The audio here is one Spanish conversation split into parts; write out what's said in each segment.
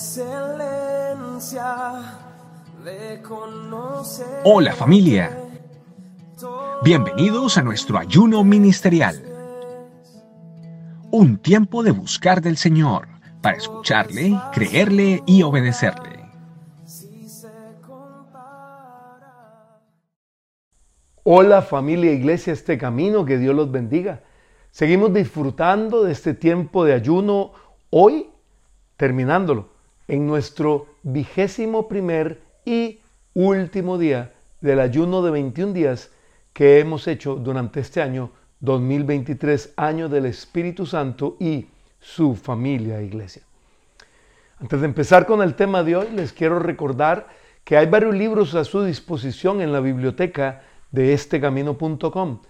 excelencia de conocer. Hola familia. Bienvenidos a nuestro ayuno ministerial. Un tiempo de buscar del Señor para escucharle, creerle y obedecerle. Hola familia Iglesia Este Camino, que Dios los bendiga. Seguimos disfrutando de este tiempo de ayuno hoy, terminándolo, en nuestro vigésimo primer y último día del ayuno de 21 días que hemos hecho durante este año 2023, año del Espíritu Santo y su familia Iglesia. Antes de empezar con el tema de hoy, les quiero recordar que hay varios libros a su disposición en la biblioteca de estecamino.com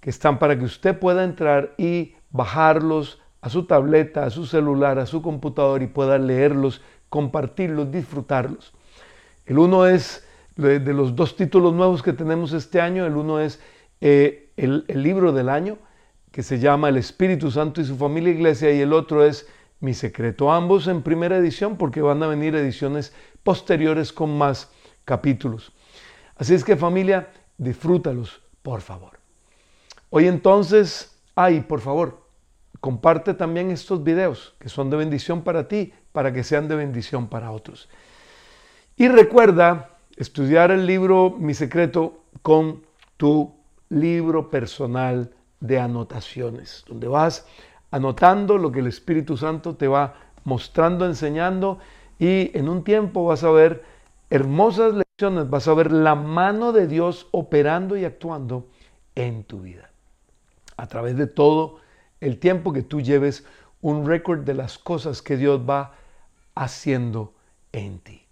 que están para que usted pueda entrar y bajarlos a su tableta, a su celular, a su computador y pueda leerlos, compartirlos, disfrutarlos. El uno es de los dos títulos nuevos que tenemos este año, el uno es eh, el, el libro del año, que se llama El Espíritu Santo y su familia iglesia, y el otro es Mi secreto, ambos en primera edición, porque van a venir ediciones posteriores con más capítulos. Así es que familia, disfrútalos, por favor. Hoy entonces, ay, por favor, comparte también estos videos que son de bendición para ti, para que sean de bendición para otros. Y recuerda estudiar el libro Mi secreto con tu libro personal de anotaciones, donde vas anotando lo que el Espíritu Santo te va mostrando, enseñando y en un tiempo vas a ver hermosas lecciones, vas a ver la mano de Dios operando y actuando en tu vida. A través de todo el tiempo que tú lleves un récord de las cosas que Dios va haciendo en ti.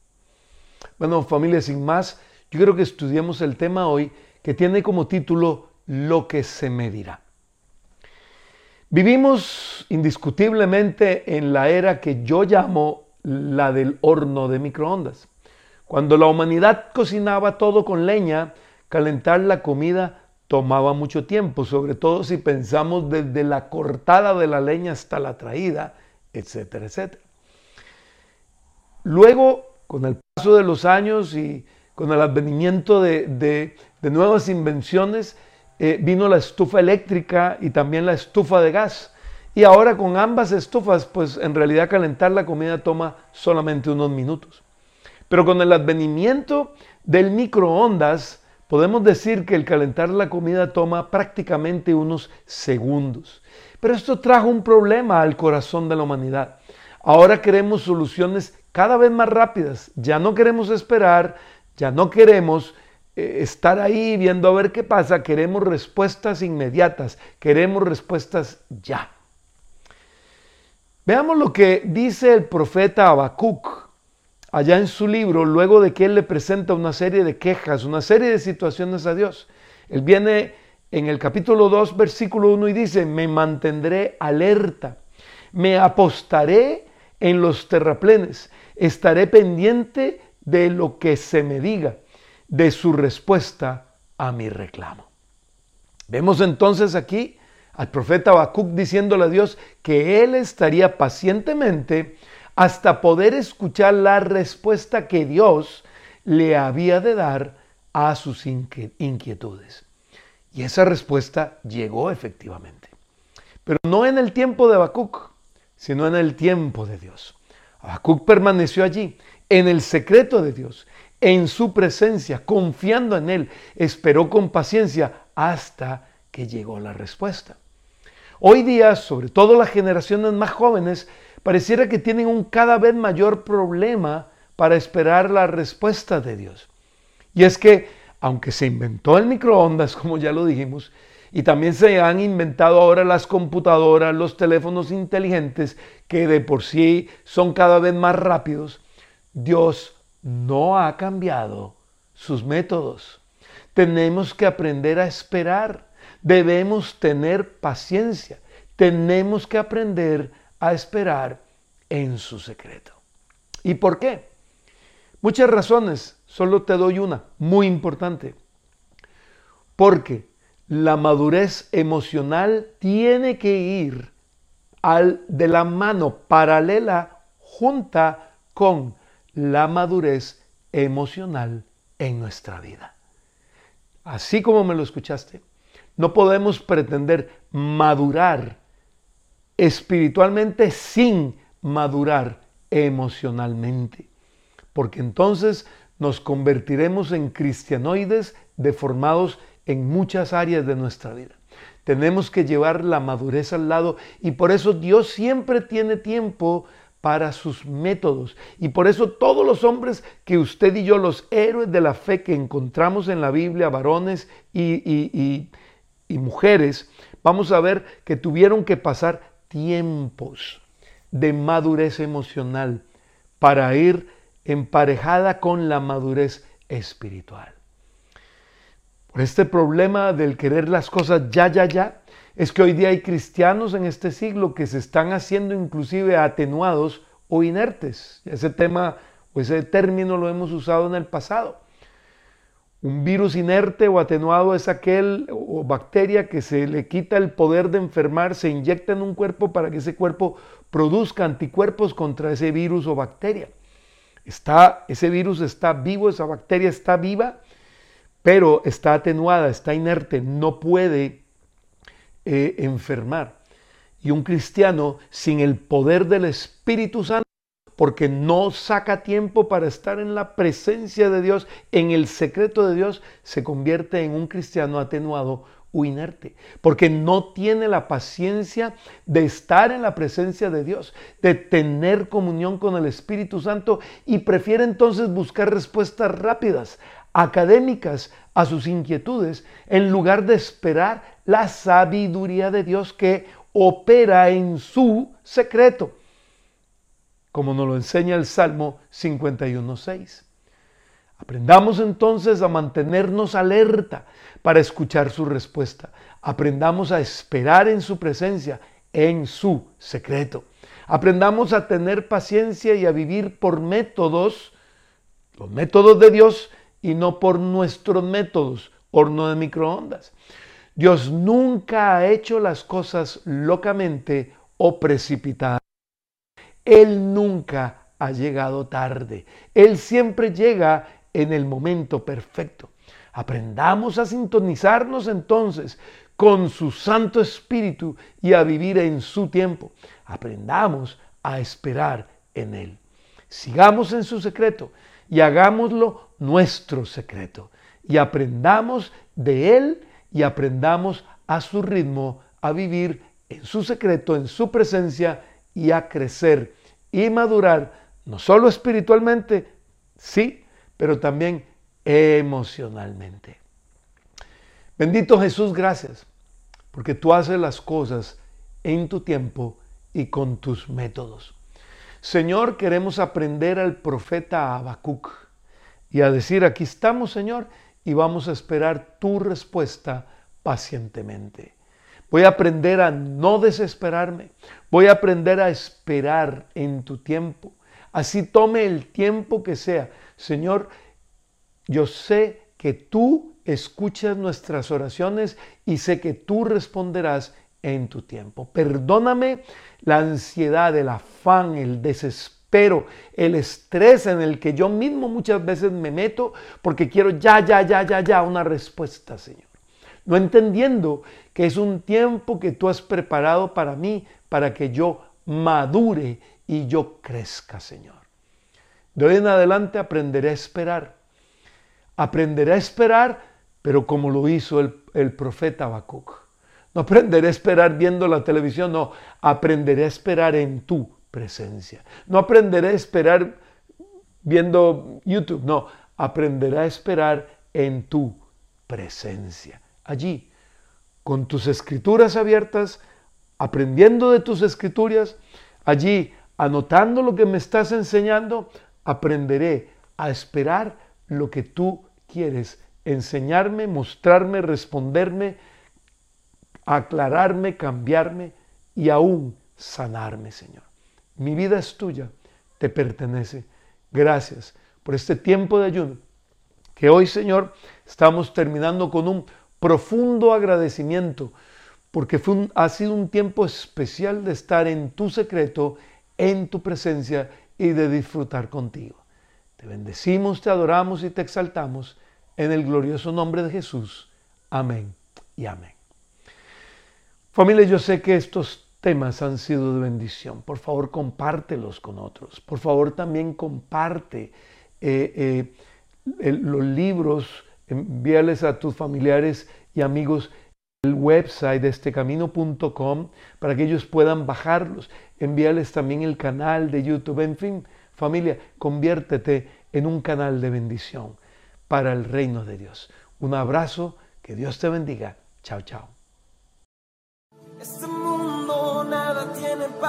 Bueno, familia, sin más, yo quiero que estudiemos el tema hoy que tiene como título Lo que se me dirá. Vivimos indiscutiblemente en la era que yo llamo la del horno de microondas. Cuando la humanidad cocinaba todo con leña, calentar la comida tomaba mucho tiempo, sobre todo si pensamos desde la cortada de la leña hasta la traída, etcétera, etcétera. Luego, con el paso de los años y con el advenimiento de, nuevas invenciones, eh, vino la estufa eléctrica y también la estufa de gas. Y ahora con ambas estufas, pues en realidad calentar la comida toma solamente unos minutos. Pero con el advenimiento del microondas, podemos decir que el calentar la comida toma prácticamente unos segundos. Pero esto trajo un problema al corazón de la humanidad. Ahora queremos soluciones cada vez más rápidas. Ya no queremos esperar, ya no queremos eh, estar ahí viendo a ver qué pasa. Queremos respuestas inmediatas, queremos respuestas ya. Veamos lo que dice el profeta Habacuc allá en su libro, luego de que él le presenta una serie de quejas, una serie de situaciones a Dios. Él viene en el capítulo 2, versículo 1 y dice, me mantendré alerta, me apostaré en los terraplenes, estaré pendiente de lo que se me diga, de su respuesta a mi reclamo. Vemos entonces aquí al profeta Habacuc diciéndole a Dios que él estaría pacientemente hasta poder escuchar la respuesta que Dios le había de dar a sus inquietudes. Y esa respuesta llegó efectivamente. Pero no en el tiempo de Habacuc, sino en el tiempo de Dios. Habacuc permaneció allí, en el secreto de Dios, en su presencia, confiando en Él. Esperó con paciencia hasta que llegó la respuesta. Hoy día, sobre todo las generaciones más jóvenes, pareciera que tienen un cada vez mayor problema para esperar la respuesta de Dios. Y es que, aunque se inventó el microondas, como ya lo dijimos, y también se han inventado ahora las computadoras, los teléfonos inteligentes, que de por sí son cada vez más rápidos, Dios no ha cambiado sus métodos. Tenemos que aprender a esperar. Debemos tener paciencia. Tenemos que aprender a esperar en su secreto. ¿Y por qué? Muchas razones, solo te doy una, muy importante. Porque la madurez emocional tiene que ir al, de la mano paralela, junta con la madurez emocional en nuestra vida. Así como me lo escuchaste, no podemos pretender madurar espiritualmente sin madurar emocionalmente, porque entonces nos convertiremos en cristianoides deformados en muchas áreas de nuestra vida. Tenemos que llevar la madurez al lado y por eso Dios siempre tiene tiempo para sus métodos. Y por eso todos los hombres que usted y yo, los héroes de la fe que encontramos en la Biblia, varones y, y mujeres, vamos a ver que tuvieron que pasar tiempos de madurez emocional para ir emparejada con la madurez espiritual. Este problema del querer las cosas ya, ya, ya, es que hoy día hay cristianos en este siglo que se están haciendo inclusive atenuados o inertes. Ese tema o ese término lo hemos usado en el pasado. Un virus inerte o atenuado es aquel o bacteria que se le quita el poder de enfermar, se inyecta en un cuerpo para que ese cuerpo produzca anticuerpos contra ese virus o bacteria. Está, ese virus está vivo, esa bacteria está viva, pero está atenuada, está inerte, no puede eh, enfermar. Y un cristiano sin el poder del Espíritu Santo, porque no saca tiempo para estar en la presencia de Dios, en el secreto de Dios, se convierte en un cristiano atenuado o inerte, porque no tiene la paciencia de estar en la presencia de Dios, de tener comunión con el Espíritu Santo y prefiere entonces buscar respuestas rápidas, académicas a sus inquietudes, en lugar de esperar la sabiduría de Dios que opera en su secreto, como nos lo enseña el Salmo 51.6. Aprendamos entonces a mantenernos alerta para escuchar su respuesta. Aprendamos a esperar en su presencia, en su secreto. Aprendamos a tener paciencia y a vivir por métodos, los métodos de Dios y no por nuestros métodos, horno de microondas. Dios nunca ha hecho las cosas locamente o precipitadas. Él nunca ha llegado tarde. Él siempre llega en el momento perfecto. Aprendamos a sintonizarnos entonces con su Santo Espíritu y a vivir en su tiempo. Aprendamos a esperar en Él. Sigamos en su secreto y hagámoslo nuestro secreto. Y aprendamos de Él y aprendamos a su ritmo a vivir en su secreto, en su presencia y a crecer y madurar, no solo espiritualmente, sí, pero también emocionalmente. Bendito Jesús, gracias, porque tú haces las cosas en tu tiempo y con tus métodos. Señor, queremos aprender al profeta Habacuc y a decir, aquí estamos, Señor, y vamos a esperar tu respuesta pacientemente. Voy a aprender a no desesperarme. Voy a aprender a esperar en tu tiempo. Así tome el tiempo que sea. Señor, yo sé que tú escuchas nuestras oraciones y sé que tú responderás en tu tiempo. Perdóname la ansiedad, el afán, el desespero, el estrés en el que yo mismo muchas veces me meto porque quiero ya, ya, ya, ya, ya una respuesta, Señor. No entendiendo que es un tiempo que tú has preparado para mí, para que yo madure y yo crezca, Señor. De hoy en adelante aprenderé a esperar. Aprenderé a esperar, pero como lo hizo el, el profeta Habacuc. No aprenderé a esperar viendo la televisión, no, aprenderé a esperar en tu presencia. No aprenderé a esperar viendo YouTube, no, aprenderé a esperar en tu presencia. Allí, con tus escrituras abiertas, aprendiendo de tus escrituras, allí, anotando lo que me estás enseñando, aprenderé a esperar lo que tú quieres enseñarme, mostrarme, responderme, aclararme, cambiarme y aún sanarme, Señor. Mi vida es tuya, te pertenece. Gracias por este tiempo de ayuno que hoy, Señor, estamos terminando con un profundo agradecimiento porque ha sido un tiempo especial de estar en tu secreto, en tu presencia y de disfrutar contigo. Te bendecimos, te adoramos y te exaltamos en el glorioso nombre de Jesús. Amén y amén. Familia, yo sé que estos temas han sido de bendición. Por favor, compártelos con otros. Por favor, también comparte eh, eh, los libros, envíales a tus familiares y amigos el website de estecamino.com para que ellos puedan bajarlos. Envíales también el canal de YouTube. En fin, familia, conviértete en un canal de bendición para el reino de Dios. Un abrazo, que Dios te bendiga. Chao, chao.